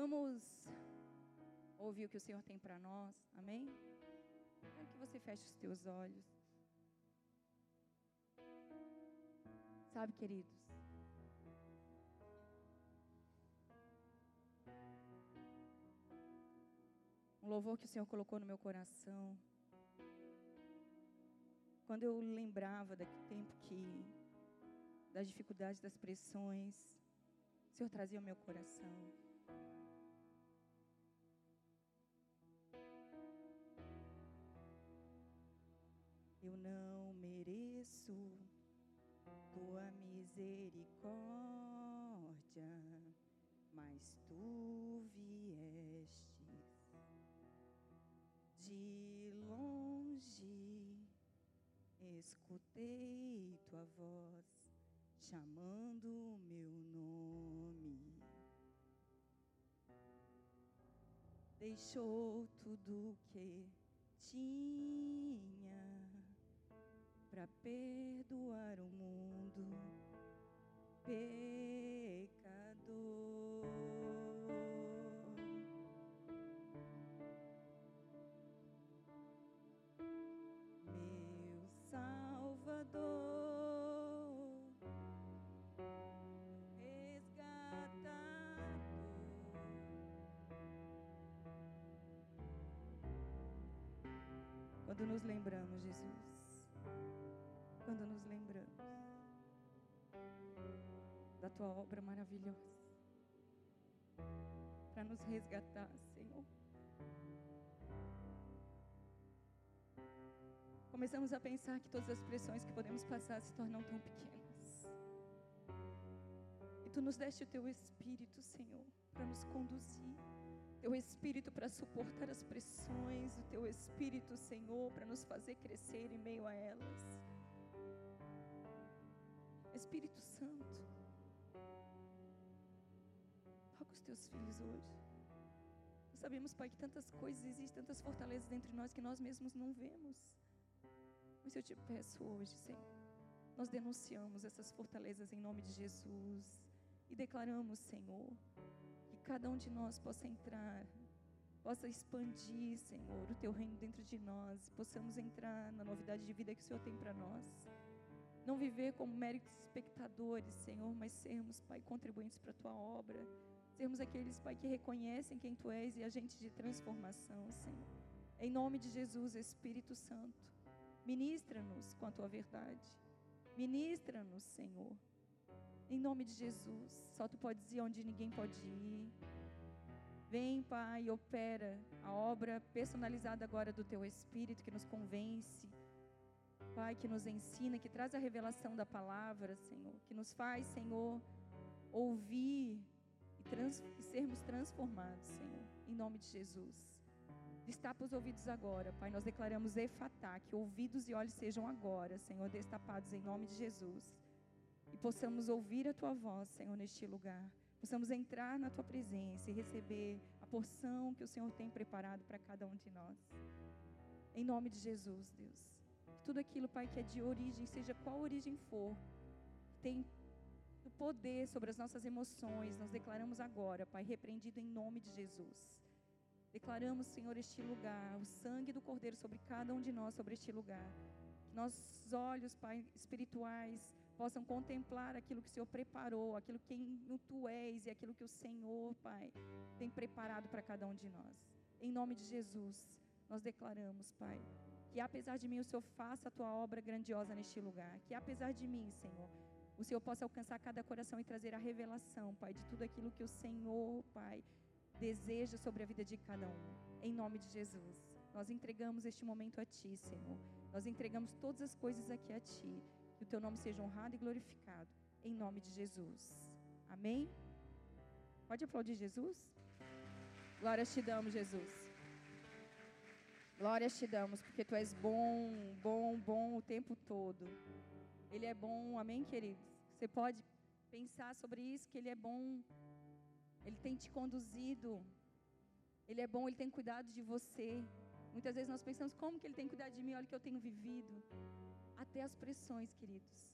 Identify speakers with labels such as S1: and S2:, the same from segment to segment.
S1: Vamos ouvir o que o Senhor tem para nós, amém? Quero que você feche os teus olhos. Sabe, queridos, um louvor que o Senhor colocou no meu coração. Quando eu lembrava daquele tempo que, das dificuldades, das pressões, o Senhor trazia ao meu coração. Eu não mereço tua misericórdia, mas tu viestes de longe escutei tua voz chamando o meu nome. Deixou tudo que tinha para perdoar o mundo pecador. Quando nos lembramos, Jesus, nos lembramos da tua obra maravilhosa, para nos resgatar, Senhor. Começamos a pensar que todas as pressões que podemos passar se tornam tão pequenas. E tu nos deste o teu Espírito, Senhor, para nos conduzir teu Espírito para suportar as pressões, o teu Espírito, Senhor, para nos fazer crescer em meio a elas. Espírito Santo, toca os teus filhos hoje. Nós sabemos, Pai, que tantas coisas existem, tantas fortalezas dentro de nós que nós mesmos não vemos. Mas eu te peço hoje, Senhor, nós denunciamos essas fortalezas em nome de Jesus e declaramos, Senhor, cada um de nós possa entrar, possa expandir, Senhor, o teu reino dentro de nós, possamos entrar na novidade de vida que o Senhor tem para nós. Não viver como méritos espectadores, Senhor, mas sermos, Pai, contribuintes para a tua obra. Sermos aqueles, Pai, que reconhecem quem tu és e agentes de transformação, Senhor. Em nome de Jesus, Espírito Santo, ministra-nos com a tua verdade. Ministra-nos, Senhor em nome de Jesus. Só tu podes ir onde ninguém pode ir. Vem, Pai, opera a obra personalizada agora do teu Espírito que nos convence. Pai, que nos ensina, que traz a revelação da palavra, Senhor. Que nos faz, Senhor, ouvir e, trans, e sermos transformados, Senhor. Em nome de Jesus. Destapa os ouvidos agora, Pai. Nós declaramos efatá, que ouvidos e olhos sejam agora, Senhor, destapados em nome de Jesus e possamos ouvir a tua voz, Senhor, neste lugar. Possamos entrar na tua presença e receber a porção que o Senhor tem preparado para cada um de nós. Em nome de Jesus, Deus. Tudo aquilo, Pai, que é de origem, seja qual origem for, tem o poder sobre as nossas emoções, nós declaramos agora, Pai, repreendido em nome de Jesus. Declaramos, Senhor, este lugar, o sangue do Cordeiro sobre cada um de nós, sobre este lugar. Que nossos olhos, Pai, espirituais, possam contemplar aquilo que o Senhor preparou, aquilo que tu és e aquilo que o Senhor, Pai, tem preparado para cada um de nós. Em nome de Jesus, nós declaramos, Pai, que apesar de mim o Senhor faça a tua obra grandiosa neste lugar, que apesar de mim, Senhor, o Senhor possa alcançar cada coração e trazer a revelação, Pai, de tudo aquilo que o Senhor, Pai, deseja sobre a vida de cada um. Em nome de Jesus, nós entregamos este momento a Ti, Senhor. Nós entregamos todas as coisas aqui a Ti. Que o teu nome seja honrado e glorificado. Em nome de Jesus. Amém? Pode aplaudir Jesus? Glórias te damos, Jesus. Glórias te damos, porque tu és bom, bom, bom o tempo todo. Ele é bom, amém, queridos? Você pode pensar sobre isso, que Ele é bom. Ele tem te conduzido. Ele é bom, Ele tem cuidado de você. Muitas vezes nós pensamos, como que Ele tem cuidado de mim? Olha o que eu tenho vivido. Até as pressões, queridos,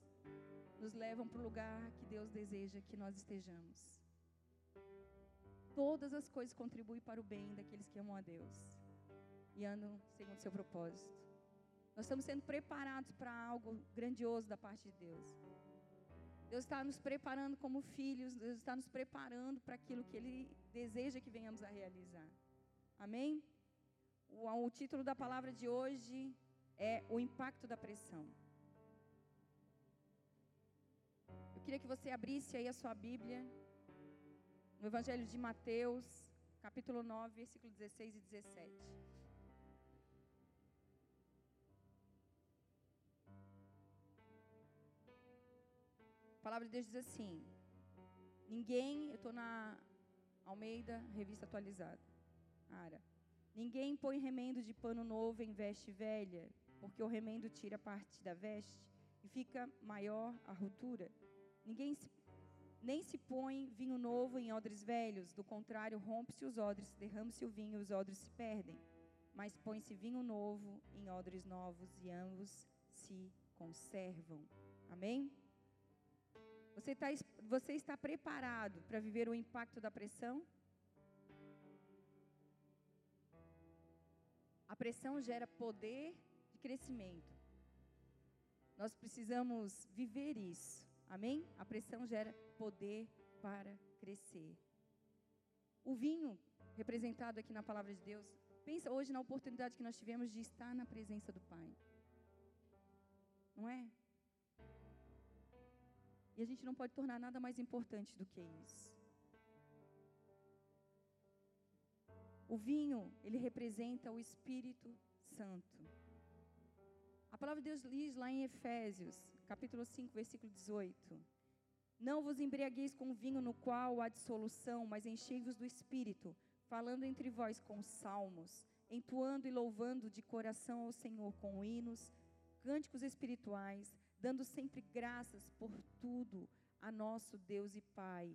S1: nos levam para o lugar que Deus deseja que nós estejamos. todas as coisas contribuem para o bem daqueles que amam a Deus e andam segundo seu propósito. Nós estamos sendo preparados para algo grandioso da parte de Deus. Deus está nos preparando como filhos, Deus está nos preparando para aquilo que Ele deseja que venhamos a realizar. Amém? O, o título da palavra de hoje é O Impacto da Pressão. Eu queria que você abrisse aí a sua Bíblia, no Evangelho de Mateus, capítulo 9, versículo 16 e 17. Palavra de Deus diz assim: Ninguém, eu estou na Almeida, revista atualizada. Ara. Ninguém põe remendo de pano novo em veste velha, porque o remendo tira parte da veste e fica maior a ruptura. Ninguém se, nem se põe vinho novo em odres velhos, do contrário, rompe-se os odres, derrama-se o vinho e os odres se perdem. Mas põe-se vinho novo em odres novos e ambos se conservam. Amém? Você, tá, você está preparado para viver o impacto da pressão? A pressão gera poder de crescimento. Nós precisamos viver isso. Amém? A pressão gera poder para crescer. O vinho, representado aqui na palavra de Deus, pensa hoje na oportunidade que nós tivemos de estar na presença do Pai. Não é? E a gente não pode tornar nada mais importante do que isso. O vinho, ele representa o Espírito Santo. A palavra de Deus diz lá em Efésios, capítulo 5, versículo 18: Não vos embriagueis com vinho no qual há dissolução, mas enchei-vos do Espírito, falando entre vós com salmos, entoando e louvando de coração ao Senhor com hinos, cânticos espirituais, dando sempre graças por tudo a nosso Deus e Pai,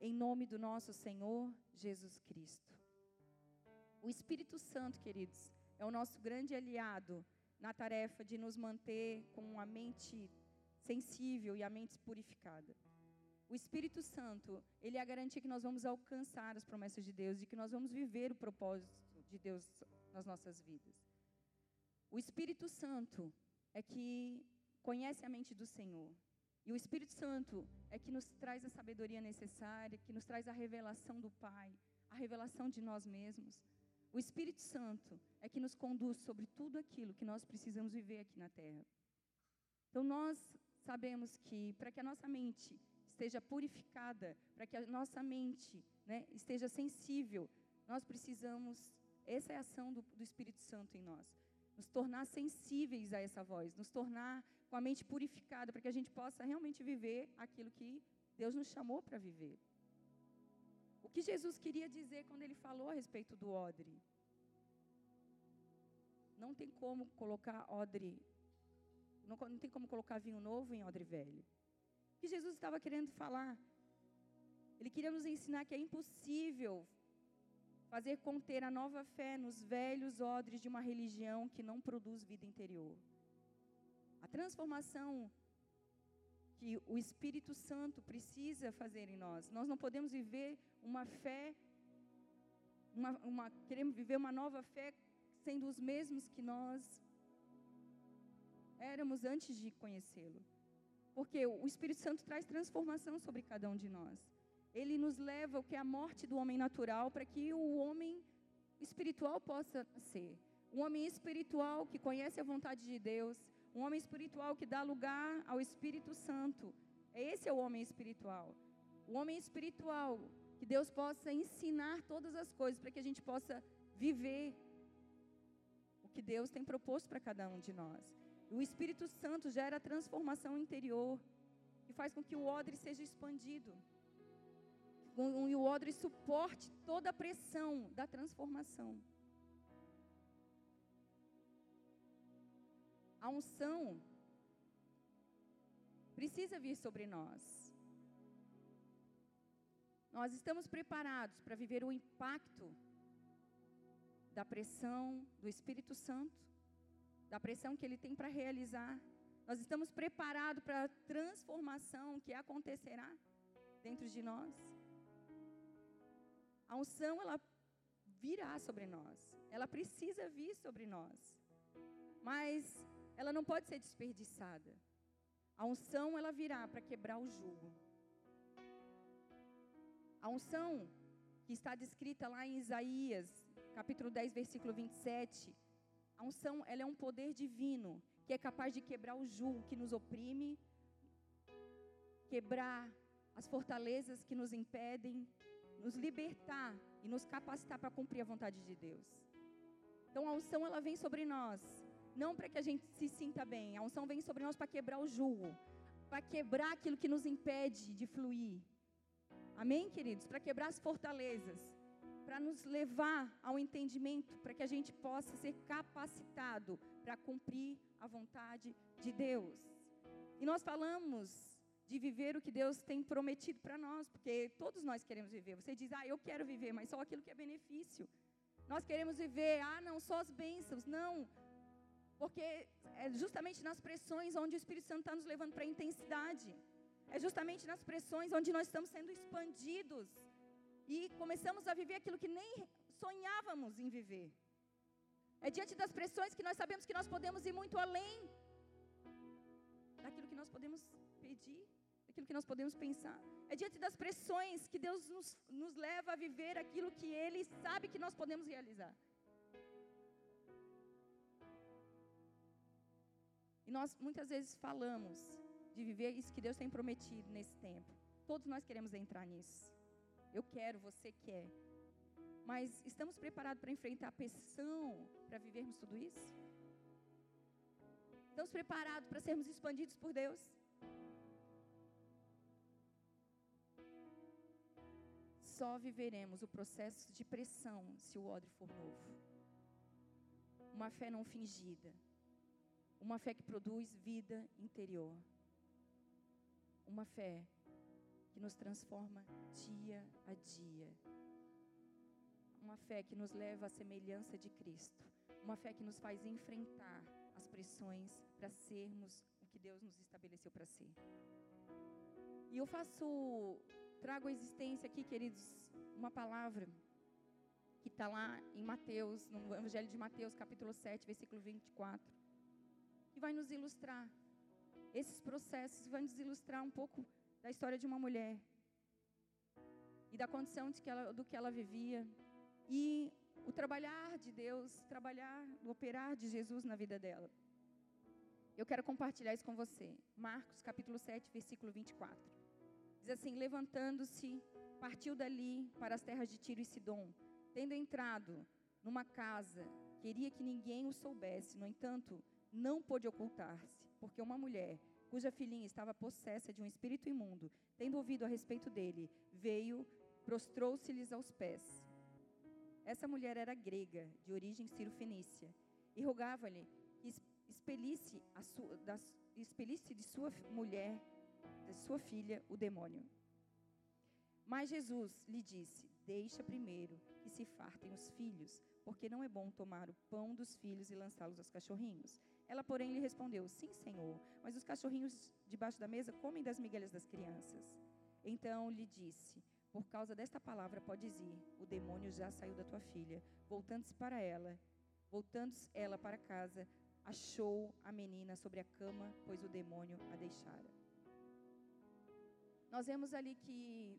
S1: em nome do nosso Senhor Jesus Cristo. O Espírito Santo, queridos, é o nosso grande aliado na tarefa de nos manter com a mente sensível e a mente purificada. O Espírito Santo, ele é a garantia que nós vamos alcançar as promessas de Deus, de que nós vamos viver o propósito de Deus nas nossas vidas. O Espírito Santo é que conhece a mente do Senhor. E o Espírito Santo é que nos traz a sabedoria necessária, que nos traz a revelação do Pai, a revelação de nós mesmos. O Espírito Santo é que nos conduz sobre tudo aquilo que nós precisamos viver aqui na terra. Então nós sabemos que para que a nossa mente esteja purificada, para que a nossa mente né, esteja sensível, nós precisamos, essa é a ação do, do Espírito Santo em nós, nos tornar sensíveis a essa voz, nos tornar com a mente purificada, para que a gente possa realmente viver aquilo que Deus nos chamou para viver. O que Jesus queria dizer quando ele falou a respeito do odre? Não tem como colocar odre, não, não tem como colocar vinho novo em odre velho. O que Jesus estava querendo falar? Ele queria nos ensinar que é impossível fazer conter a nova fé nos velhos odres de uma religião que não produz vida interior. A transformação que o Espírito Santo precisa fazer em nós. Nós não podemos viver uma fé, uma, uma, queremos viver uma nova fé sendo os mesmos que nós éramos antes de conhecê-lo. Porque o Espírito Santo traz transformação sobre cada um de nós. Ele nos leva o que é a morte do homem natural para que o homem espiritual possa ser. Um homem espiritual que conhece a vontade de Deus, um homem espiritual que dá lugar ao Espírito Santo. Esse é o homem espiritual. O homem espiritual, que Deus possa ensinar todas as coisas para que a gente possa viver o que Deus tem proposto para cada um de nós. O Espírito Santo gera transformação interior, que faz com que o odre seja expandido. E o odre suporte toda a pressão da transformação. A unção precisa vir sobre nós. Nós estamos preparados para viver o impacto da pressão do Espírito Santo, da pressão que ele tem para realizar. Nós estamos preparados para a transformação que acontecerá dentro de nós. A unção, ela virá sobre nós. Ela precisa vir sobre nós. Mas ela não pode ser desperdiçada. A unção, ela virá para quebrar o jugo. A unção que está descrita lá em Isaías, capítulo 10, versículo 27, a unção, ela é um poder divino que é capaz de quebrar o jugo que nos oprime, quebrar as fortalezas que nos impedem, nos libertar e nos capacitar para cumprir a vontade de Deus. Então a unção ela vem sobre nós, não para que a gente se sinta bem, a unção vem sobre nós para quebrar o jugo, para quebrar aquilo que nos impede de fluir. Amém, queridos? Para quebrar as fortalezas, para nos levar ao entendimento, para que a gente possa ser capacitado para cumprir a vontade de Deus. E nós falamos de viver o que Deus tem prometido para nós, porque todos nós queremos viver. Você diz, ah, eu quero viver, mas só aquilo que é benefício. Nós queremos viver, ah, não, só as bênçãos. Não, porque é justamente nas pressões onde o Espírito Santo está nos levando para a intensidade. É justamente nas pressões onde nós estamos sendo expandidos e começamos a viver aquilo que nem sonhávamos em viver. É diante das pressões que nós sabemos que nós podemos ir muito além daquilo que nós podemos pedir, daquilo que nós podemos pensar. É diante das pressões que Deus nos, nos leva a viver aquilo que Ele sabe que nós podemos realizar. E nós muitas vezes falamos de viver isso que Deus tem prometido nesse tempo. Todos nós queremos entrar nisso. Eu quero, você quer. Mas estamos preparados para enfrentar a pressão, para vivermos tudo isso? Estamos preparados para sermos expandidos por Deus? Só viveremos o processo de pressão se o odre for novo. Uma fé não fingida. Uma fé que produz vida interior. Uma fé que nos transforma dia a dia. Uma fé que nos leva à semelhança de Cristo. Uma fé que nos faz enfrentar as pressões para sermos o que Deus nos estabeleceu para ser. E eu faço, trago a existência aqui, queridos, uma palavra que está lá em Mateus, no Evangelho de Mateus, capítulo 7, versículo 24, que vai nos ilustrar esses processos, vai nos ilustrar um pouco da história de uma mulher e da condição de que ela, do que ela vivia e o trabalhar de Deus, trabalhar, o operar de Jesus na vida dela. Eu quero compartilhar isso com você. Marcos capítulo 7, versículo 24. Diz assim: Levantando-se, partiu dali para as terras de Tiro e Sidom, tendo entrado numa casa, queria que ninguém o soubesse, no entanto, não pôde ocultar-se, porque uma mulher cuja filhinha estava possessa de um espírito imundo, tendo ouvido a respeito dele, veio, prostrou-se-lhes aos pés. Essa mulher era grega, de origem cirofenícia, e rogava-lhe que expelisse, sua, da, expelisse de sua mulher, de sua filha, o demônio. Mas Jesus lhe disse: Deixa primeiro que se fartem os filhos, porque não é bom tomar o pão dos filhos e lançá-los aos cachorrinhos. Ela, porém, lhe respondeu: Sim, Senhor, mas os cachorrinhos debaixo da mesa comem das migalhas das crianças. Então lhe disse: Por causa desta palavra podes ir, o demônio já saiu da tua filha. Voltando-se para ela, voltando-se ela para casa, achou a menina sobre a cama, pois o demônio a deixara. Nós vemos ali que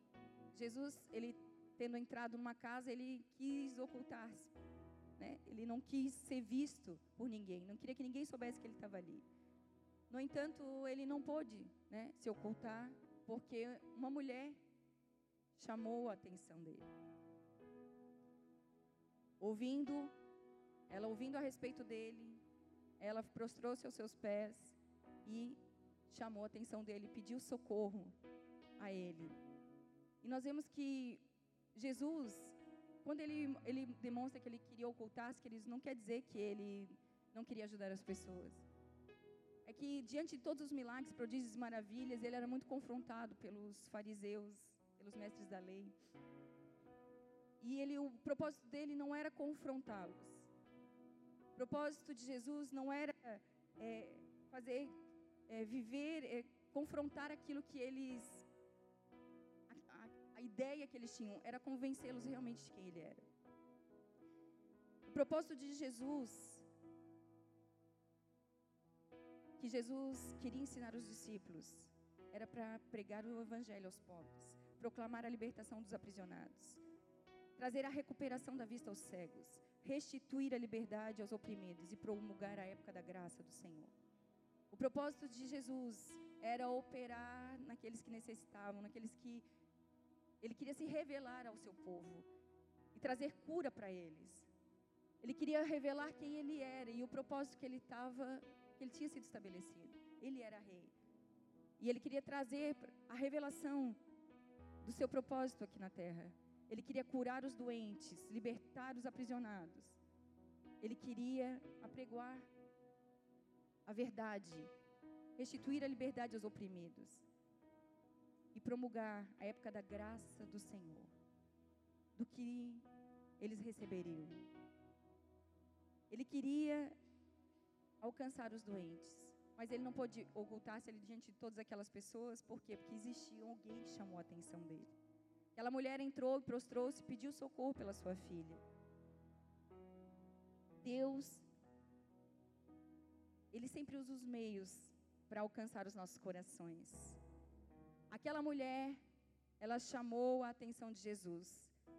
S1: Jesus, ele tendo entrado numa casa, ele quis ocultar-se. Né? Ele não quis ser visto por ninguém, não queria que ninguém soubesse que ele estava ali. No entanto, ele não pôde né, se ocultar, porque uma mulher chamou a atenção dele. Ouvindo, ela ouvindo a respeito dele, ela prostrou-se aos seus pés e chamou a atenção dele, pediu socorro a ele. E nós vemos que Jesus, quando ele, ele demonstra que ele queria ocultar-se, que eles não quer dizer que ele não queria ajudar as pessoas. É que diante de todos os milagres, prodígios maravilhas, ele era muito confrontado pelos fariseus, pelos mestres da lei. E ele, o propósito dele não era confrontá-los. O propósito de Jesus não era é, fazer, é, viver, é, confrontar aquilo que eles ideia que eles tinham era convencê-los realmente de quem ele era. O propósito de Jesus, que Jesus queria ensinar os discípulos, era para pregar o evangelho aos pobres, proclamar a libertação dos aprisionados, trazer a recuperação da vista aos cegos, restituir a liberdade aos oprimidos e promulgar a época da graça do Senhor. O propósito de Jesus era operar naqueles que necessitavam, naqueles que ele queria se revelar ao seu povo e trazer cura para eles. Ele queria revelar quem ele era e o propósito que ele estava, que ele tinha sido estabelecido. Ele era rei. E ele queria trazer a revelação do seu propósito aqui na terra. Ele queria curar os doentes, libertar os aprisionados. Ele queria apregoar a verdade, restituir a liberdade aos oprimidos e promulgar a época da graça do Senhor, do que eles receberiam. Ele queria alcançar os doentes, mas ele não pôde ocultar-se diante de todas aquelas pessoas, por quê? Porque existia alguém que chamou a atenção dele. Aquela mulher entrou prostrou-se e pediu socorro pela sua filha. Deus, Ele sempre usa os meios para alcançar os nossos corações. Aquela mulher, ela chamou a atenção de Jesus.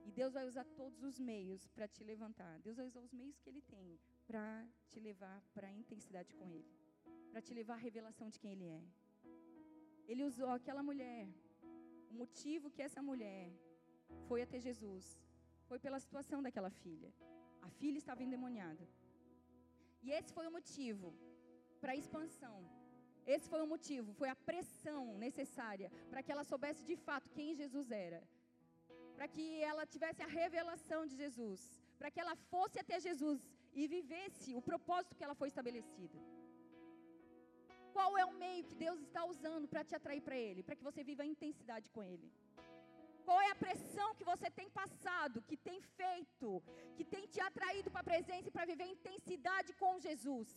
S1: E Deus vai usar todos os meios para te levantar. Deus vai usar os meios que Ele tem para te levar para a intensidade com Ele. Para te levar à revelação de quem Ele é. Ele usou aquela mulher. O motivo que essa mulher foi até Jesus foi pela situação daquela filha. A filha estava endemoniada. E esse foi o motivo para a expansão esse foi o motivo, foi a pressão necessária para que ela soubesse de fato quem Jesus era. Para que ela tivesse a revelação de Jesus. Para que ela fosse até Jesus e vivesse o propósito que ela foi estabelecida. Qual é o meio que Deus está usando para te atrair para Ele? Para que você viva a intensidade com Ele. Qual é a pressão que você tem passado, que tem feito, que tem te atraído para a presença e para viver intensidade com Jesus?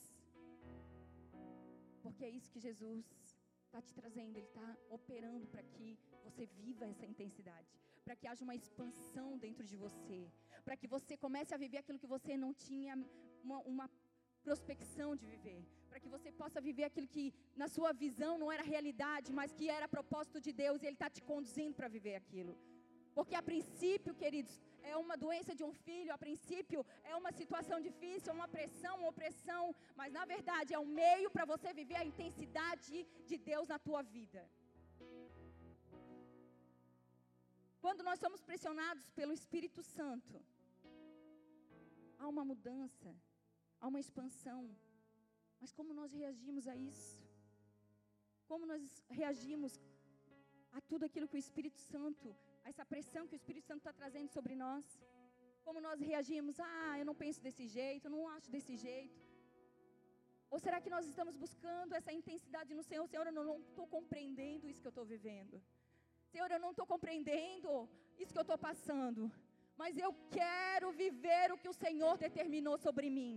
S1: Porque é isso que Jesus está te trazendo, Ele está operando para que você viva essa intensidade, para que haja uma expansão dentro de você, para que você comece a viver aquilo que você não tinha uma, uma prospecção de viver, para que você possa viver aquilo que na sua visão não era realidade, mas que era propósito de Deus e Ele está te conduzindo para viver aquilo. Porque a princípio, queridos, é uma doença de um filho, a princípio é uma situação difícil, uma pressão, uma opressão, mas na verdade é um meio para você viver a intensidade de Deus na tua vida. Quando nós somos pressionados pelo Espírito Santo, há uma mudança, há uma expansão. Mas como nós reagimos a isso? Como nós reagimos a tudo aquilo que o Espírito Santo essa pressão que o Espírito Santo está trazendo sobre nós. Como nós reagimos? Ah, eu não penso desse jeito, eu não acho desse jeito. Ou será que nós estamos buscando essa intensidade no Senhor? Senhor, eu não estou compreendendo isso que eu estou vivendo. Senhor, eu não estou compreendendo isso que eu estou passando. Mas eu quero viver o que o Senhor determinou sobre mim.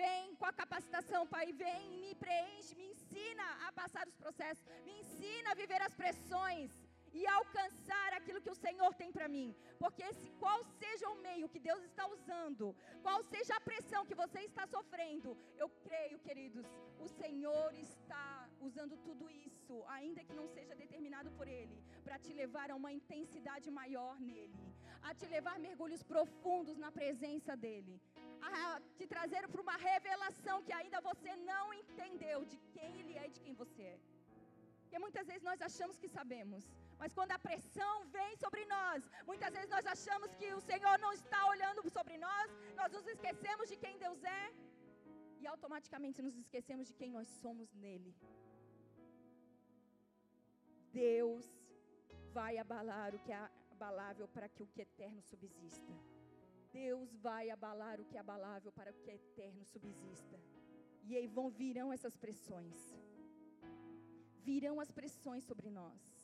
S1: Vem com a capacitação, Pai. Vem, me preenche, me ensina a passar os processos. Me ensina a viver as pressões e alcançar aquilo que o Senhor tem para mim. Porque qual seja o meio que Deus está usando, qual seja a pressão que você está sofrendo, eu creio, queridos, o Senhor está usando tudo isso, ainda que não seja determinado por Ele, para te levar a uma intensidade maior nele, a te levar mergulhos profundos na presença dEle, a te trazer para uma revelação que ainda você não entendeu de quem Ele é e de quem você é. Porque muitas vezes nós achamos que sabemos, mas quando a pressão vem sobre nós, muitas vezes nós achamos que o Senhor não está olhando sobre nós, nós nos esquecemos de quem Deus é e automaticamente nos esquecemos de quem nós somos nele. Deus vai abalar o que é abalável para que o que é eterno subsista. Deus vai abalar o que é abalável para que é eterno subsista. E aí vão virão essas pressões. Virão as pressões sobre nós.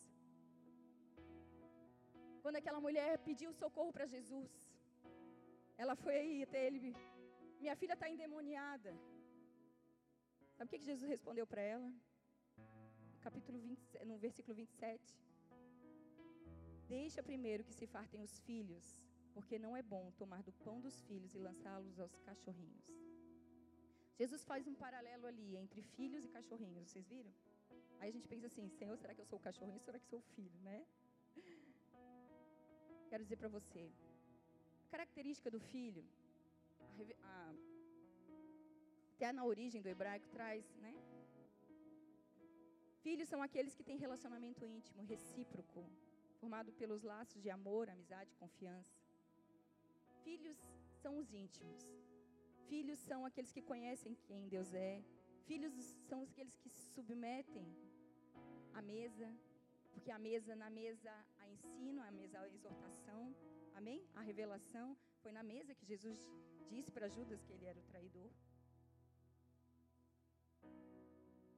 S1: Quando aquela mulher pediu socorro para Jesus, ela foi até ele: Minha filha está endemoniada. Sabe o que, Jesus respondeu para ela? No capítulo 20, no versículo 27. Deixa primeiro que se fartem os filhos, porque não é bom tomar do pão dos filhos e lançá-los aos cachorrinhos. Jesus faz um paralelo ali entre filhos e cachorrinhos, vocês viram? Aí a gente pensa assim: Senhor, será que eu sou o cachorrinho será que sou o filho, né? Quero dizer para você: a característica do filho, a, a, até na origem do hebraico traz, né? Filhos são aqueles que têm relacionamento íntimo, recíproco, formado pelos laços de amor, amizade, confiança. Filhos são os íntimos. Filhos são aqueles que conhecem quem Deus é. Filhos são aqueles que se submetem à mesa, porque a mesa, na mesa, ensino, a mesa, a exortação, amém? A revelação. Foi na mesa que Jesus disse para Judas que ele era o traidor.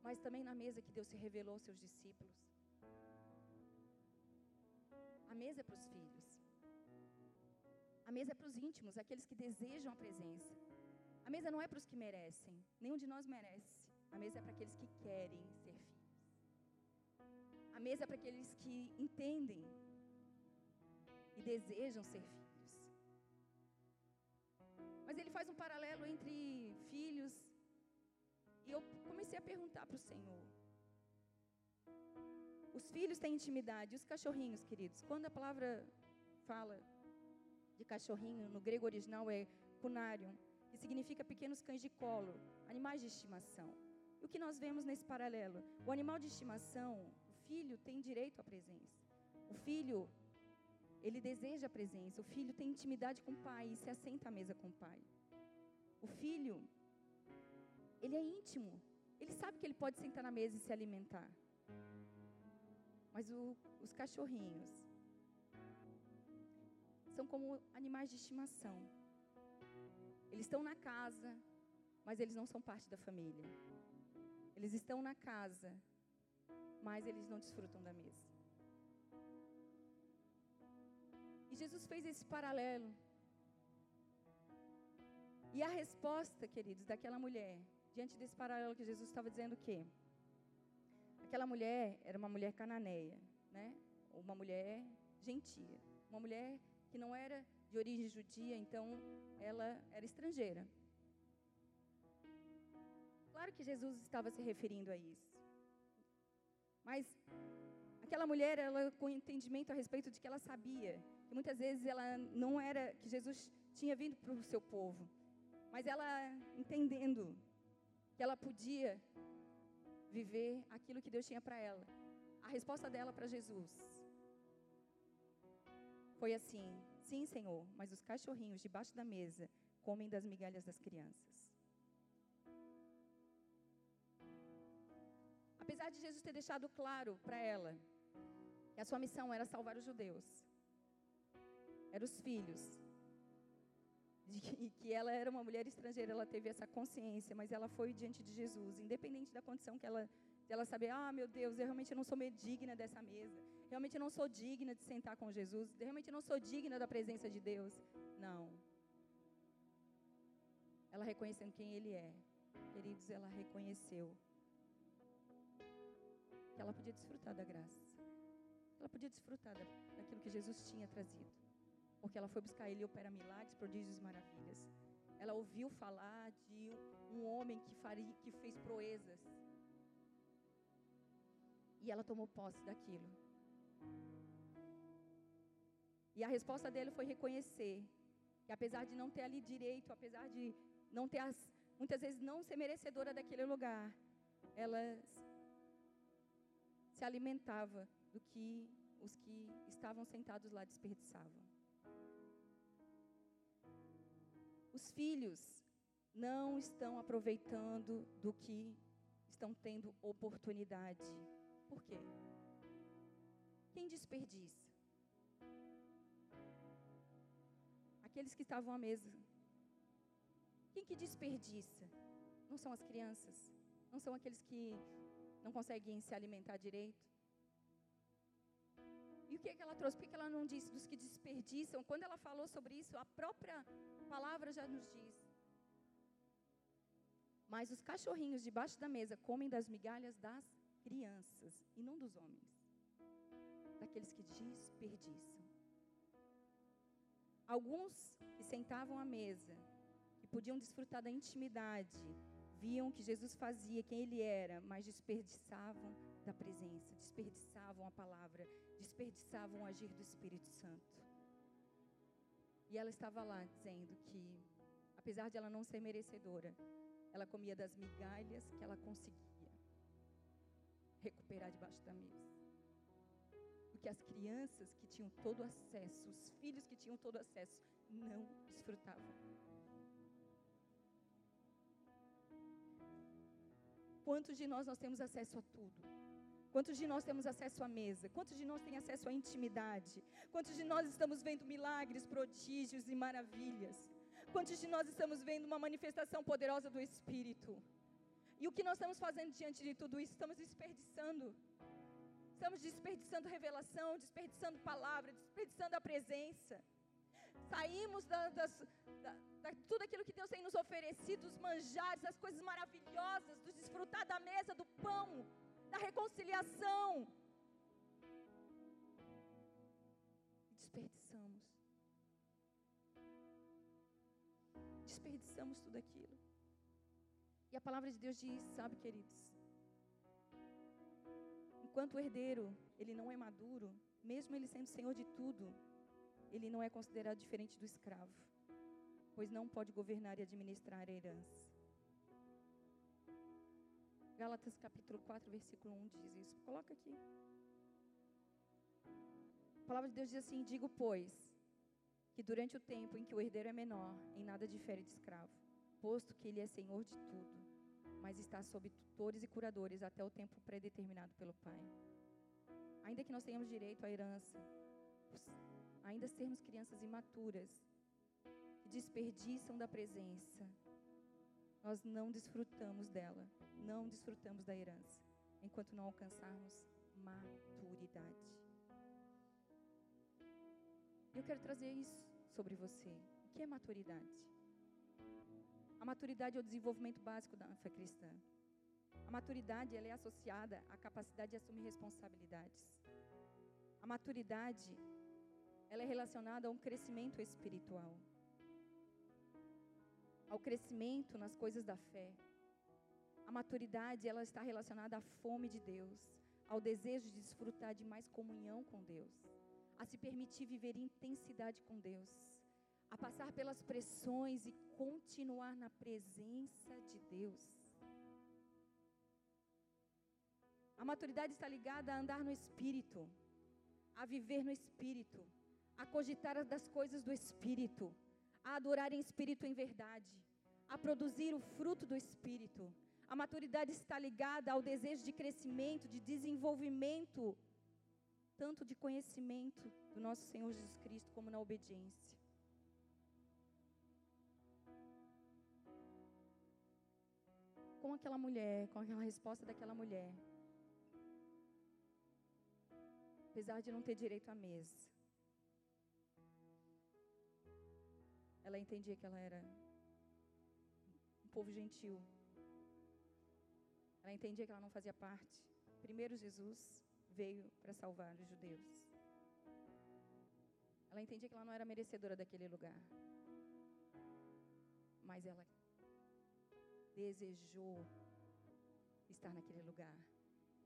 S1: Mas também na mesa que Deus se revelou aos seus discípulos. A mesa é para os filhos. A mesa é para os íntimos, aqueles que desejam a presença. A mesa não é para os que merecem. Nenhum de nós merece. A mesa é para aqueles que querem ser filhos. A mesa é para aqueles que entendem e desejam ser filhos. Mas ele faz um paralelo entre filhos. E eu comecei a perguntar para o Senhor: os filhos têm intimidade. Os cachorrinhos, queridos, quando a palavra fala de cachorrinho, no grego original é kunarium, que significa pequenos cães de colo, animais de estimação. E o que nós vemos nesse paralelo? O animal de estimação, o filho tem direito à presença. O filho, ele deseja a presença. O filho tem intimidade com o pai e se assenta à mesa com o pai. O filho, ele é íntimo. Ele sabe que ele pode sentar na mesa e se alimentar. Mas o, os cachorrinhos são como animais de estimação. Eles estão na casa, mas eles não são parte da família. Eles estão na casa, mas eles não desfrutam da mesa. E Jesus fez esse paralelo. E a resposta, queridos, daquela mulher, diante desse paralelo que Jesus estava dizendo o quê? Aquela mulher era uma mulher cananeia, né? Uma mulher gentia, uma mulher que não era de origem judia, então ela era estrangeira. Claro que Jesus estava se referindo a isso. Mas aquela mulher, ela com entendimento a respeito de que ela sabia muitas vezes ela não era que Jesus tinha vindo para o seu povo, mas ela entendendo que ela podia viver aquilo que Deus tinha para ela. A resposta dela para Jesus foi assim: Sim, Senhor, mas os cachorrinhos debaixo da mesa comem das migalhas das crianças. Apesar de Jesus ter deixado claro para ela que a sua missão era salvar os judeus, eram os filhos, de que, ela era uma mulher estrangeira, ela teve essa consciência, mas ela foi diante de Jesus, independente da condição que ela, ela saber, ah, meu Deus, eu realmente não sou digna dessa mesa, realmente não sou digna de sentar com Jesus, realmente não sou digna da presença de Deus. Não. Ela reconhecendo quem Ele é, queridos, ela reconheceu que ela podia desfrutar da graça, ela podia desfrutar daquilo que Jesus tinha trazido porque ela foi buscar ele e opera milagres, prodígios e maravilhas. Ela ouviu falar de um homem que, faria, que fez proezas. E ela tomou posse daquilo. E a resposta dele foi reconhecer que apesar de não ter ali direito, apesar de não ter as, muitas vezes não ser merecedora daquele lugar, ela se alimentava do que os que estavam sentados lá desperdiçavam. Os filhos não estão aproveitando do que estão tendo oportunidade. Por quê? Quem desperdiça? Aqueles que estavam à mesa. Quem que desperdiça? Não são as crianças? Não são aqueles que não conseguem se alimentar direito? E o que, é que ela trouxe? Por que ela não disse dos que desperdiçam? Quando ela falou sobre isso, a própria palavra já nos diz. Mas os cachorrinhos debaixo da mesa comem das migalhas das crianças e não dos homens. daqueles que desperdiçam. Alguns que sentavam à mesa, que podiam desfrutar da intimidade, viam que Jesus fazia, quem ele era, mas desperdiçavam da presença, desperdiçavam a palavra, desperdiçavam o agir do Espírito Santo. E ela estava lá dizendo que, apesar de ela não ser merecedora, ela comia das migalhas que ela conseguia recuperar debaixo da mesa. Porque as crianças que tinham todo acesso, os filhos que tinham todo acesso, não desfrutavam. Quantos de nós nós temos acesso a tudo? Quantos de nós temos acesso à mesa? Quantos de nós têm acesso à intimidade? Quantos de nós estamos vendo milagres, prodígios e maravilhas? Quantos de nós estamos vendo uma manifestação poderosa do Espírito? E o que nós estamos fazendo diante de tudo isso? Estamos desperdiçando. Estamos desperdiçando revelação, desperdiçando palavra, desperdiçando a presença. Saímos da, das, da, da, tudo aquilo que Deus tem nos oferecido, os manjares, as coisas maravilhosas, do desfrutar da mesa, do pão, da reconciliação. Desperdiçamos. Desperdiçamos tudo aquilo. E a palavra de Deus diz, sabe, queridos? Enquanto o herdeiro, ele não é maduro, mesmo ele sendo senhor de tudo, ele não é considerado diferente do escravo, pois não pode governar e administrar a herança. Gálatas capítulo 4, versículo 1 diz isso. Coloca aqui. A palavra de Deus diz assim: Digo, pois, que durante o tempo em que o herdeiro é menor, em nada difere de escravo, posto que ele é senhor de tudo, mas está sob tutores e curadores até o tempo predeterminado pelo Pai. Ainda que nós tenhamos direito à herança, ainda sermos crianças imaturas, que desperdiçam da presença, nós não desfrutamos dela, não desfrutamos da herança, enquanto não alcançarmos maturidade. Eu quero trazer isso sobre você. O que é maturidade? A maturidade é o desenvolvimento básico da fé cristã. A maturidade ela é associada à capacidade de assumir responsabilidades. A maturidade ela é relacionada a um crescimento espiritual, ao crescimento nas coisas da fé. A maturidade ela está relacionada à fome de Deus, ao desejo de desfrutar de mais comunhão com Deus, a se permitir viver intensidade com Deus, a passar pelas pressões e continuar na presença de Deus. A maturidade está ligada a andar no espírito, a viver no espírito, a cogitar das coisas do espírito, a adorar em espírito em verdade, a produzir o fruto do espírito. A maturidade está ligada ao desejo de crescimento, de desenvolvimento, tanto de conhecimento do nosso Senhor Jesus Cristo, como na obediência. Com aquela mulher, com aquela resposta daquela mulher, apesar de não ter direito à mesa, ela entendia que ela era um povo gentil. Ela entendia que ela não fazia parte. Primeiro Jesus veio para salvar os judeus. Ela entendia que ela não era merecedora daquele lugar. Mas ela desejou estar naquele lugar.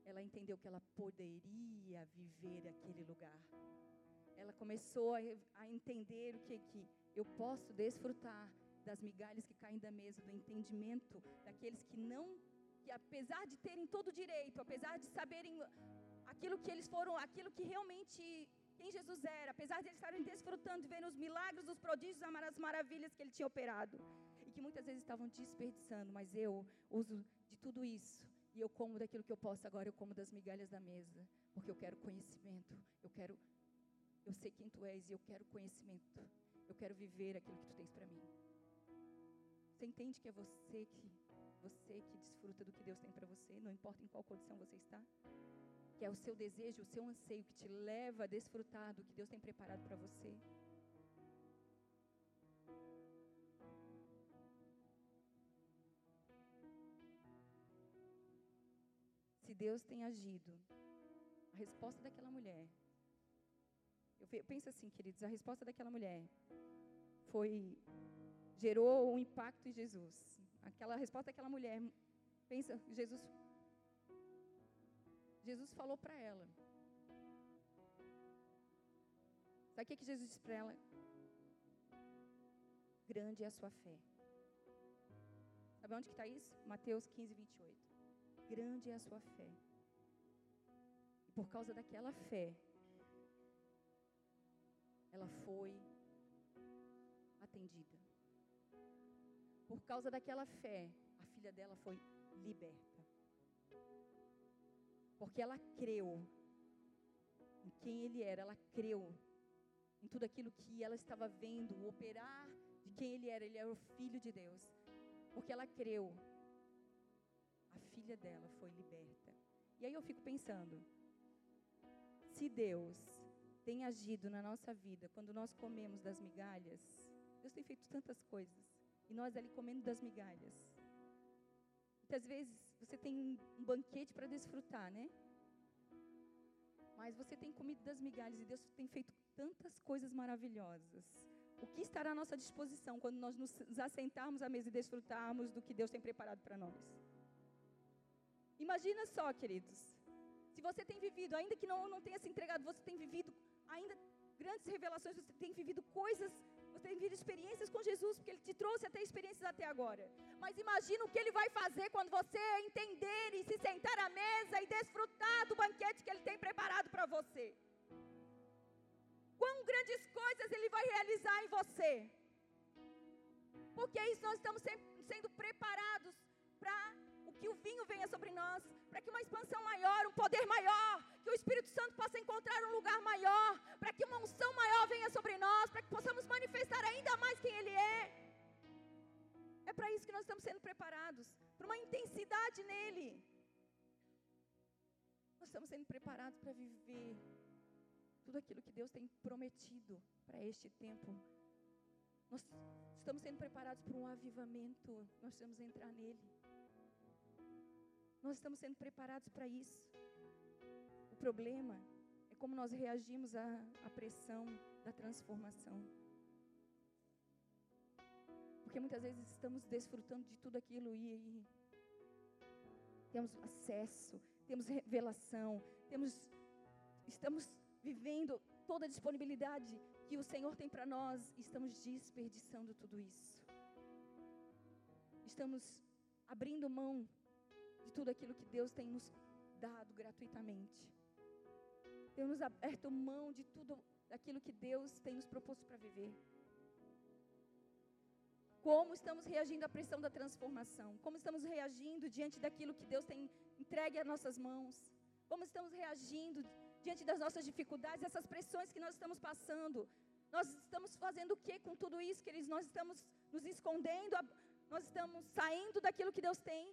S1: Ela entendeu que ela poderia viver aquele lugar. Ela começou a, a entender o que, que eu posso desfrutar das migalhas que caem da mesa, do entendimento daqueles que não, que apesar de terem todo o direito, apesar de saberem aquilo que eles foram, aquilo que realmente quem Jesus era, apesar de eles estarem desfrutando de ver os milagres, os prodígios, as maravilhas que ele tinha operado, e que muitas vezes estavam desperdiçando, mas eu uso de tudo isso, e eu como daquilo que eu posso agora, eu como das migalhas da mesa, porque eu quero conhecimento, eu quero, eu sei quem tu és e eu quero conhecimento, eu quero viver aquilo que tu tens para mim. Você entende que é você que você que desfruta do que Deus tem para você, não importa em qual condição você está? Que é o seu desejo, o seu anseio que te leva a desfrutar do que Deus tem preparado para você. Se Deus tem agido, a resposta daquela mulher Eu penso assim, queridos, a resposta daquela mulher foi gerou um impacto em Jesus. Aquela resposta daquela mulher, pensa, Jesus Jesus falou para ela. Sabe o que, que Jesus disse para ela? Grande é a sua fé. Sabe onde que está isso? Mateus 15, 28. Grande é a sua fé. E por causa daquela fé, ela foi atendida. Por causa daquela fé, a filha dela foi liberta. Porque ela creu em quem ele era, ela creu em tudo aquilo que ela estava vendo, o operar de quem ele era. Ele era o filho de Deus. Porque ela creu, a filha dela foi liberta. E aí eu fico pensando: se Deus tem agido na nossa vida quando nós comemos das migalhas, Deus tem feito tantas coisas, e nós ali comendo das migalhas. Muitas vezes você tem um banquete para desfrutar, né? Mas você tem comido das migalhas e Deus tem feito tantas coisas maravilhosas. O que estará à nossa disposição quando nós nos assentarmos à mesa e desfrutarmos do que Deus tem preparado para nós? Imagina só, queridos. Se você tem vivido, ainda que não, não tenha se entregado, você tem vivido ainda grandes revelações, você tem vivido coisas você tem vivido experiências com Jesus, porque Ele te trouxe até experiências até agora. Mas imagina o que Ele vai fazer quando você entender e se sentar à mesa e desfrutar do banquete que Ele tem preparado para você. Quão grandes coisas Ele vai realizar em você. Porque isso nós estamos sendo preparados para que o vinho venha sobre nós, para que uma expansão maior, um poder maior, que o Espírito Santo possa encontrar um lugar maior, para que uma unção maior venha sobre nós, para que possamos manifestar ainda mais quem Ele é. É para isso que nós estamos sendo preparados, para uma intensidade nele. Nós estamos sendo preparados para viver tudo aquilo que Deus tem prometido para este tempo. Nós estamos sendo preparados para um avivamento, nós precisamos entrar nele. Nós estamos sendo preparados para isso. O problema é como nós reagimos à, à pressão da transformação. Porque muitas vezes estamos desfrutando de tudo aquilo e, e temos acesso, temos revelação, temos, estamos vivendo toda a disponibilidade que o Senhor tem para nós e estamos desperdiçando tudo isso. Estamos abrindo mão de tudo aquilo que Deus tem nos dado gratuitamente. Temos aberto mão de tudo aquilo que Deus tem nos proposto para viver. Como estamos reagindo à pressão da transformação? Como estamos reagindo diante daquilo que Deus tem entregue às nossas mãos? Como estamos reagindo diante das nossas dificuldades, essas pressões que nós estamos passando? Nós estamos fazendo o que com tudo isso, queridos? Nós estamos nos escondendo, nós estamos saindo daquilo que Deus tem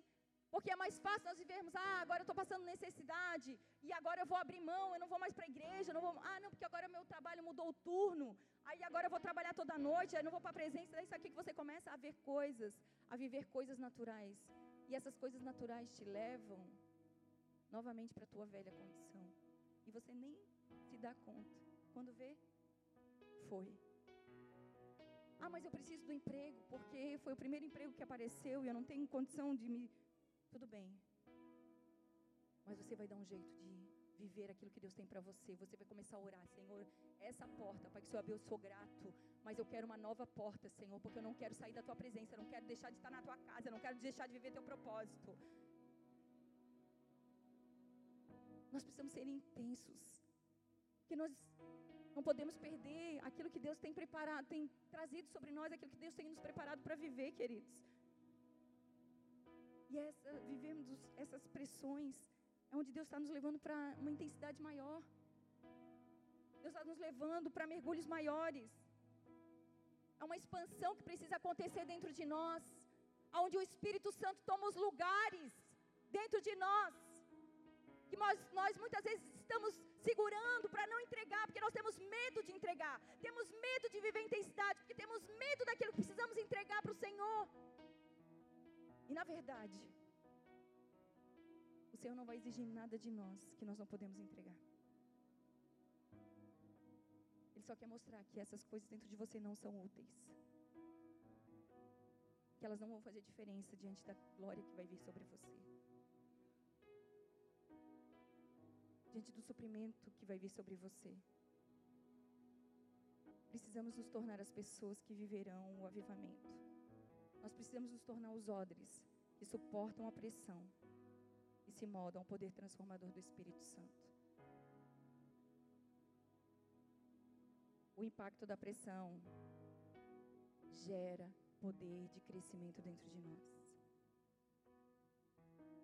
S1: porque é mais fácil nós vivermos, ah, agora eu estou passando necessidade, e agora eu vou abrir mão, eu não vou mais para a igreja, não vou, ah, não, porque agora meu trabalho mudou o turno, aí agora eu vou trabalhar toda noite, aí não vou para a presença, daí isso aqui que você começa a ver coisas, a viver coisas naturais. E essas coisas naturais te levam novamente para a tua velha condição. E você nem se dá conta. Quando vê, foi. Ah, mas eu preciso do emprego, porque foi o primeiro emprego que apareceu e eu não tenho condição de me tudo bem. Mas você vai dar um jeito de viver aquilo que Deus tem para você. Você vai começar a orar, Senhor, essa porta, Pai, que Senhor abriu, eu sou grato. Mas eu quero uma nova porta, Senhor, porque eu não quero sair da tua presença, não quero deixar de estar na tua casa, não quero deixar de viver teu propósito. Nós precisamos ser intensos. Que nós não podemos perder aquilo que Deus tem preparado, tem trazido sobre nós, aquilo que Deus tem nos preparado para viver, queridos. E essa, vivemos essas pressões, é onde Deus está nos levando para uma intensidade maior. Deus está nos levando para mergulhos maiores. Há uma expansão que precisa acontecer dentro de nós, onde o Espírito Santo toma os lugares dentro de nós. Que nós, nós muitas vezes estamos segurando para não entregar, porque nós temos medo de entregar, temos medo de viver intensidade, porque temos medo daquilo que precisamos entregar para o Senhor. E na verdade, o Senhor não vai exigir nada de nós que nós não podemos entregar. só quer mostrar que essas coisas dentro de você não são úteis. Que elas não vão fazer diferença diante da glória que vai vir sobre você. Diante do suprimento que vai vir sobre você. Precisamos nos tornar as pessoas que viverão o avivamento. Nós precisamos nos tornar os odres que suportam a pressão e se moldam ao poder transformador do Espírito Santo. O impacto da pressão gera poder de crescimento dentro de nós.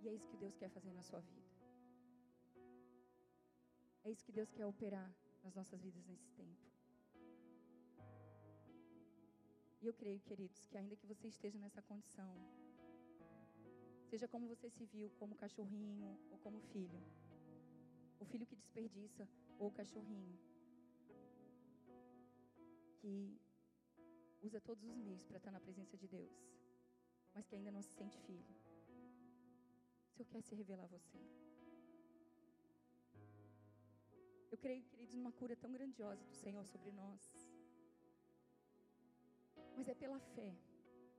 S1: E é isso que Deus quer fazer na sua vida. É isso que Deus quer operar nas nossas vidas nesse tempo. E eu creio, queridos, que ainda que você esteja nessa condição, seja como você se viu, como cachorrinho ou como filho, o filho que desperdiça ou o cachorrinho, que usa todos os meios para estar na presença de Deus, mas que ainda não se sente filho. O Senhor quer se revelar a você. Eu creio, queridos, numa cura tão grandiosa do Senhor sobre nós. Mas é pela fé.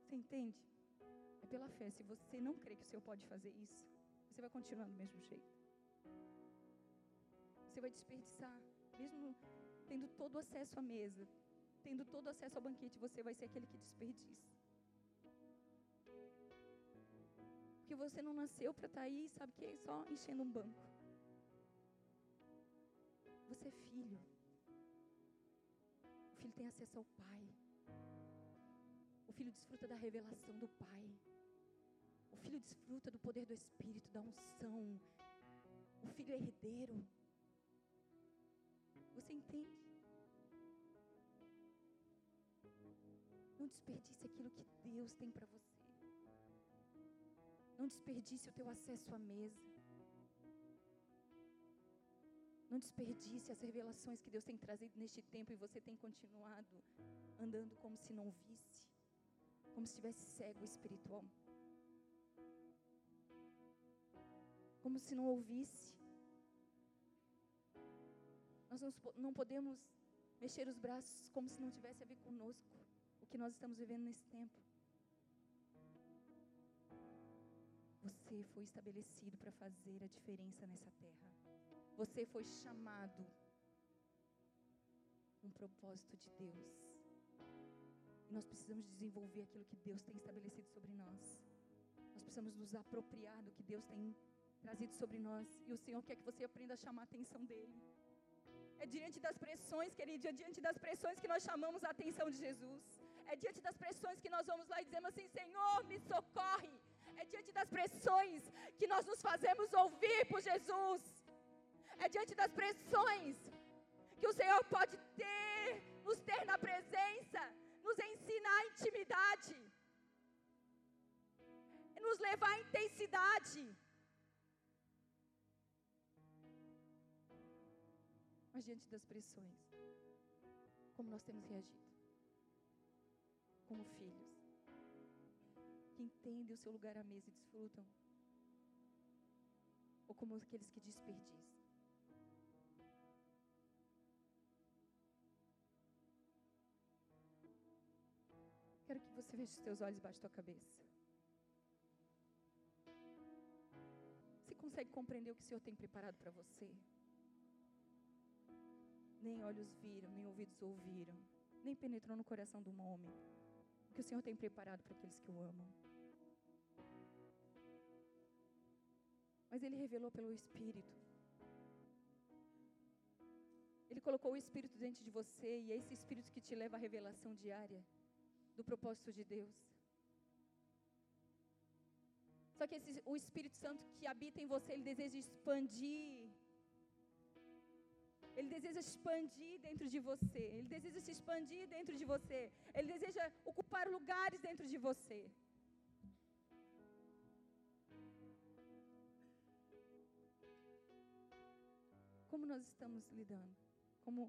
S1: Você entende? É pela fé. Se você não crê que o Senhor pode fazer isso, você vai continuar do mesmo jeito. Você vai desperdiçar, mesmo tendo todo acesso à mesa, tendo todo acesso ao banquete, você vai ser aquele que desperdiça. Porque você não nasceu para estar aí, sabe que? Só enchendo um banco. Você é filho. O filho tem acesso ao Pai. Filho desfruta da revelação do Pai. O filho desfruta do poder do Espírito, da unção. O filho é herdeiro. Você entende? Não desperdice aquilo que Deus tem para você. Não desperdice o teu acesso à mesa. Não desperdice as revelações que Deus tem trazido neste tempo e você tem continuado andando como se não visse, como se estivesse cego espiritual, como se não ouvisse. Nós não podemos mexer os braços como se não tivesse a ver conosco, o que nós estamos vivendo nesse tempo. Você foi estabelecido para fazer a diferença nessa terra. Você foi chamado um propósito de Deus. Nós precisamos desenvolver aquilo que Deus tem estabelecido sobre nós. Nós precisamos nos apropriar do que Deus tem trazido sobre nós. E o Senhor quer que você aprenda a chamar a atenção dEle. É diante das pressões, querido, é diante das pressões que nós chamamos a atenção de Jesus. É diante das pressões que nós vamos lá e dizemos assim: Senhor, me socorre. É diante das pressões que nós nos fazemos ouvir por Jesus. É diante das pressões que o Senhor pode ter, nos ter na presença, nos ensinar a intimidade, nos levar à intensidade. Mas diante das pressões, como nós temos reagido? Como filhos que entendem o seu lugar à mesa e desfrutam? Ou como aqueles que desperdiçam? Quero que você veja os seus olhos embaixo da tua cabeça. Você consegue compreender o que o Senhor tem preparado para você? Nem olhos viram, nem ouvidos ouviram, nem penetrou no coração de um homem. O que o Senhor tem preparado para aqueles que o amam. Mas Ele revelou pelo Espírito. Ele colocou o Espírito dentro de você e é esse Espírito que te leva à revelação diária do propósito de Deus. Só que esse, o Espírito Santo que habita em você, ele deseja expandir. Ele deseja expandir dentro de você. Ele deseja se expandir dentro de você. Ele deseja ocupar lugares dentro de você. Como nós estamos lidando? Como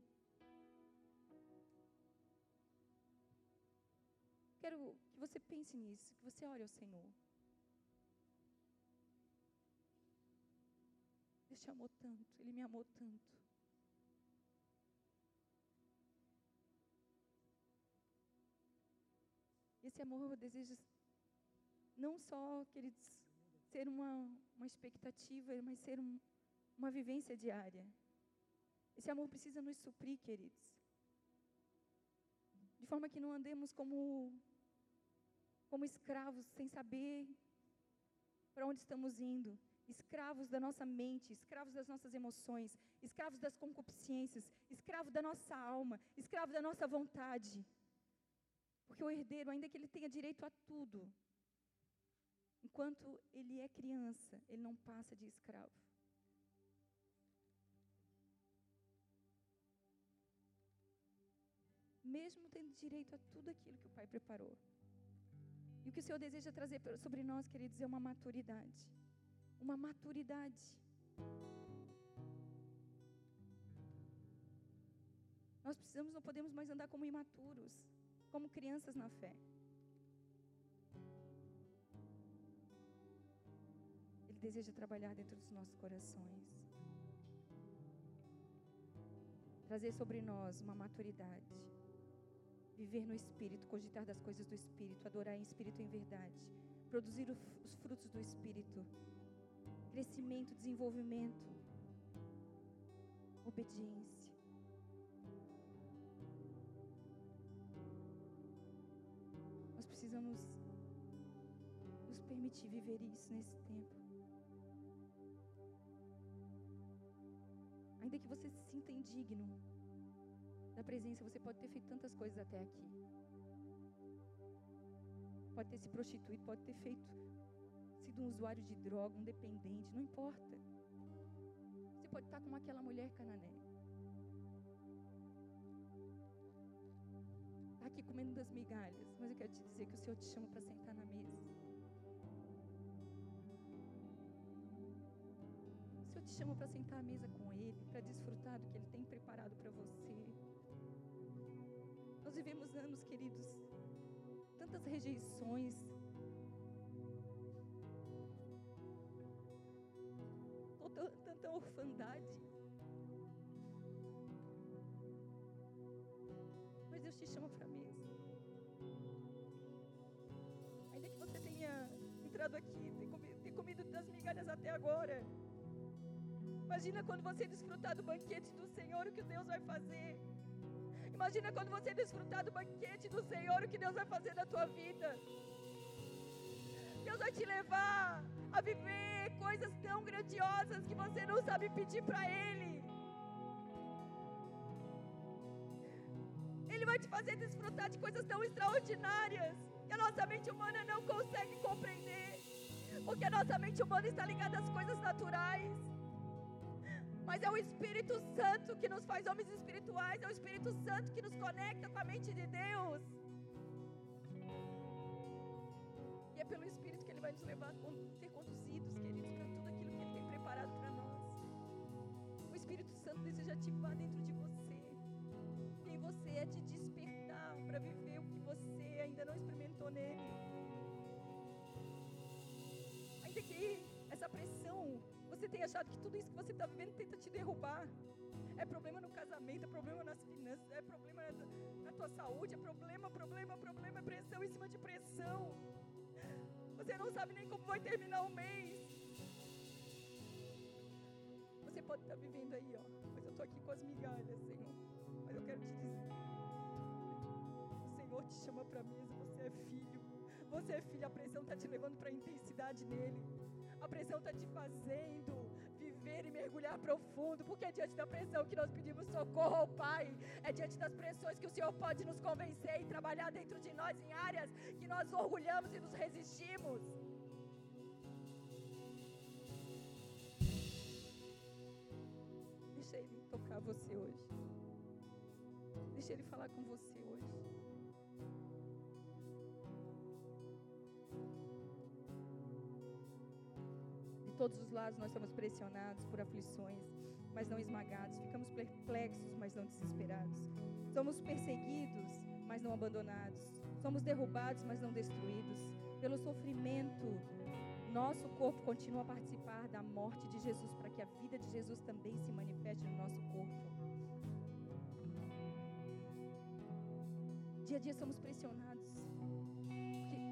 S1: Quero que você pense nisso, que você ore ao Senhor. Deus te amou tanto, Ele me amou tanto. Esse amor eu desejo não só, queridos, ser uma, uma expectativa, mas ser um, uma vivência diária. Esse amor precisa nos suprir, queridos. De forma que não andemos como como escravos, sem saber para onde estamos indo. Escravos da nossa mente, escravos das nossas emoções, escravos das concupiscências, escravos da nossa alma, escravos da nossa vontade. Porque o herdeiro, ainda que ele tenha direito a tudo, enquanto ele é criança, ele não passa de escravo. Mesmo tendo direito a tudo aquilo que o Pai preparou. E o que o Senhor deseja trazer sobre nós, queridos, é uma maturidade. Uma maturidade. Nós precisamos, não podemos mais andar como imaturos, como crianças na fé. Ele deseja trabalhar dentro dos nossos corações. Trazer sobre nós uma maturidade. Viver no Espírito, cogitar das coisas do Espírito, adorar em Espírito em verdade. Produzir os frutos do Espírito. Crescimento, desenvolvimento. Obediência. precisamos nos permitir viver isso nesse tempo. Ainda que você se sinta indigno da presença, você pode ter feito tantas coisas até aqui. Pode ter se prostituído, pode ter feito, sido um usuário de droga, um dependente, não importa. Você pode estar como aquela mulher cananeia. aqui comendo das migalhas, mas eu quero te dizer que o Senhor te chama para sentar na mesa. O Senhor te chama para sentar à mesa com Ele, para desfrutar do que Ele tem preparado para você. Vivemos anos, queridos, tantas rejeições, tanta orfandade. Mas Deus te chama para entrado aqui, ter comido, ter comido das migalhas até agora. Imagina quando você desfrutar do banquete do Senhor, o que Deus vai fazer. Imagina quando você desfrutar do banquete do Senhor, o que Deus vai fazer na tua vida. Deus vai te levar a viver coisas tão grandiosas que você não sabe pedir para Ele. Ele vai te fazer desfrutar de coisas tão extraordinárias que a nossa mente humana não consegue compreender. Porque a nossa mente humana está ligada às coisas naturais. Mas é o Espírito Santo que nos faz homens espirituais, é o Espírito Santo que nos conecta com a mente de Deus. E é pelo Espírito que Ele vai nos levar ser conduzidos, queridos, para tudo aquilo que Ele tem preparado para nós. O Espírito Santo deseja ativar dentro de achado que tudo isso que você está vivendo tenta te derrubar. É problema no casamento, é problema nas finanças, é problema na, tua saúde, é problema, problema, problema, é pressão em cima de pressão. Você não sabe nem como vai terminar o mês. Você pode estar vivendo aí, ó. Mas eu estou aqui com as migalhas, Senhor. Mas eu quero te dizer. O Senhor te chama para a mesa, você é filho. Você é filho, a pressão está te levando para a intensidade nele. A pressão está te fazendo viver e mergulhar profundo, porque é diante da pressão que nós pedimos socorro ao Pai. É diante das pressões que o Senhor pode nos convencer e trabalhar dentro de nós em áreas que nós orgulhamos e nos resistimos. Deixa Ele tocar você hoje. Deixa Ele falar com você hoje. Todos os lados nós somos pressionados por aflições, mas não esmagados. Ficamos perplexos, mas não desesperados. Somos perseguidos, mas não abandonados. Somos derrubados, mas não destruídos. Pelo sofrimento, nosso corpo continua a participar da morte de Jesus, para que a vida de Jesus também se manifeste no nosso corpo. Dia a dia somos pressionados.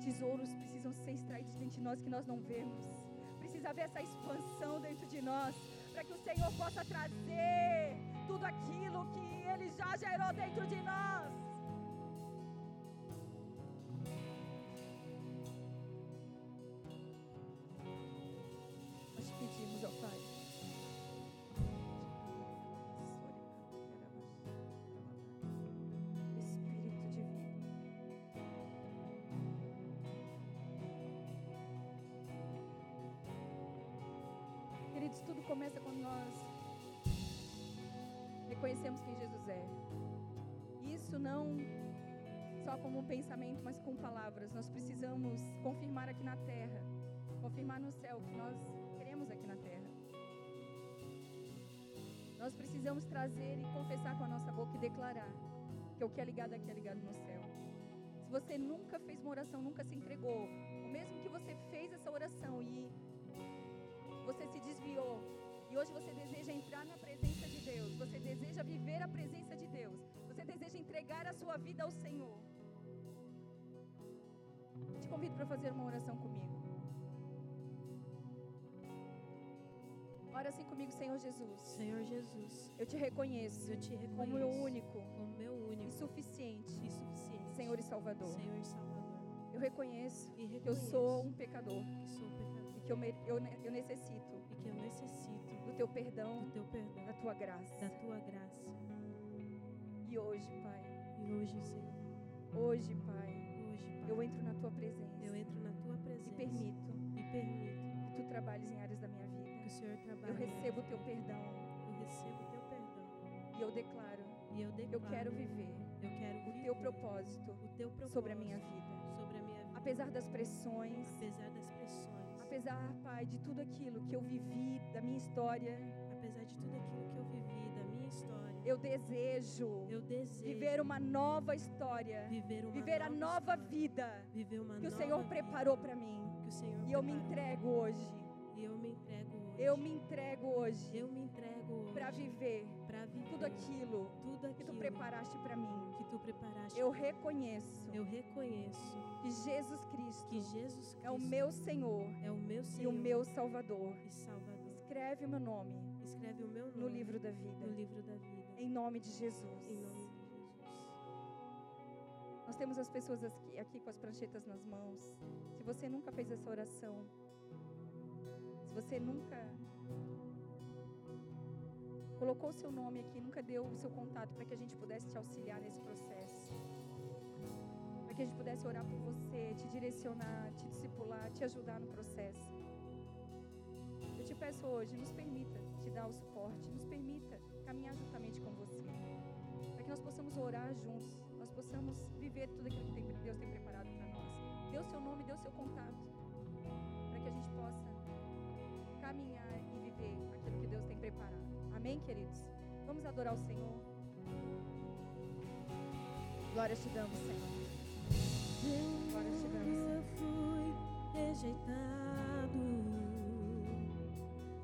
S1: Tesouros precisam ser extraídos de nós que nós não vemos. Precisa haver essa expansão dentro de nós, para que o Senhor possa trazer tudo aquilo que Ele já gerou dentro de nós. Tudo começa quando nós reconhecemos quem Jesus é. Isso não só como um pensamento, mas com palavras. Nós precisamos confirmar aqui na terra, confirmar no céu o que nós queremos aqui na terra. Nós precisamos trazer e confessar com a nossa boca e declarar que o que é ligado aqui é ligado no céu. Se você nunca fez uma oração, nunca se entregou, ou mesmo que você fez essa oração e você se desviou e hoje você deseja entrar na presença de Deus, você deseja viver a presença de Deus, você deseja entregar a sua vida ao Senhor. Te convido para fazer uma oração comigo. Ora assim comigo, Senhor Jesus.
S2: Senhor Jesus.
S1: Eu te reconheço.
S2: Eu te reconheço.
S1: Como meu único.
S2: Como meu único.
S1: E suficiente.
S2: E suficiente.
S1: Senhor e Salvador.
S2: Senhor e Salvador.
S1: Eu reconheço,
S2: e reconheço
S1: que eu sou um pecador.
S2: Que sou um pecador.
S1: Que eu, eu, eu necessito.
S2: E que eu necessito
S1: do teu perdão,
S2: do teu perdão,
S1: da tua graça.
S2: Da tua graça.
S1: E hoje, Pai.
S2: E hoje, Senhor.
S1: Hoje, Pai.
S2: Hoje, Pai.
S1: Eu entro na tua presença.
S2: Eu entro na tua presença.
S1: E permito.
S2: E permito.
S1: Que tu trabalhes em áreas da minha vida.
S2: Que o Senhor trabalhe.
S1: Eu recebo o teu perdão.
S2: Eu recebo o teu perdão.
S1: E eu declaro.
S2: E eu declaro.
S1: Eu quero viver.
S2: Eu quero
S1: o teu propósito.
S2: O teu propósito
S1: sobre a minha vida.
S2: Sobre a minha vida.
S1: Apesar das pressões.
S2: Apesar das pressões.
S1: Apesar, Pai, de tudo aquilo que eu vivi da minha história
S2: apesar de tudo aquilo que eu vivi, da minha história,
S1: eu desejo,
S2: eu desejo
S1: viver uma nova história,
S2: viver, uma
S1: viver
S2: nova
S1: a nova
S2: história,
S1: vida
S2: viver uma
S1: que o
S2: nova
S1: Senhor
S2: vida,
S1: preparou para mim.
S2: Que o Senhor
S1: e eu me
S2: preparou.
S1: entrego hoje.
S2: E eu me entrego hoje.
S1: Eu me entrego hoje.
S2: Eu me entrego hoje.
S1: Para viver,
S2: para viver
S1: tudo aquilo,
S2: tudo aquilo
S1: que tu preparaste para mim.
S2: Que tu preparaste.
S1: Eu reconheço.
S2: Eu reconheço
S1: que Jesus Cristo,
S2: que Jesus Cristo
S1: é o meu Senhor.
S2: É o meu Senhor
S1: e o meu Salvador.
S2: E Salvador.
S1: Escreve o meu nome.
S2: Escreve o meu nome
S1: no livro da vida.
S2: No livro da vida.
S1: Em nome de Jesus.
S2: Em nome de.
S1: Nós temos as pessoas aqui, aqui com as pranchetas nas mãos. Se você nunca fez essa oração, você nunca colocou o seu nome aqui, nunca deu o seu contato para que a gente pudesse te auxiliar nesse processo. Para que a gente pudesse orar por você, te direcionar, te discipular, te ajudar no processo. Eu te peço hoje, nos permita te dar o suporte, nos permita caminhar juntamente com você. Para que nós possamos orar juntos, nós possamos viver tudo aquilo que Deus tem preparado para nós. Dê o seu nome, dê o seu contato. Caminhar e viver aquilo que Deus tem preparado. Amém, queridos? Vamos adorar o Senhor. Glória te damos, Senhor. Glória te damos.
S2: Eu fui rejeitado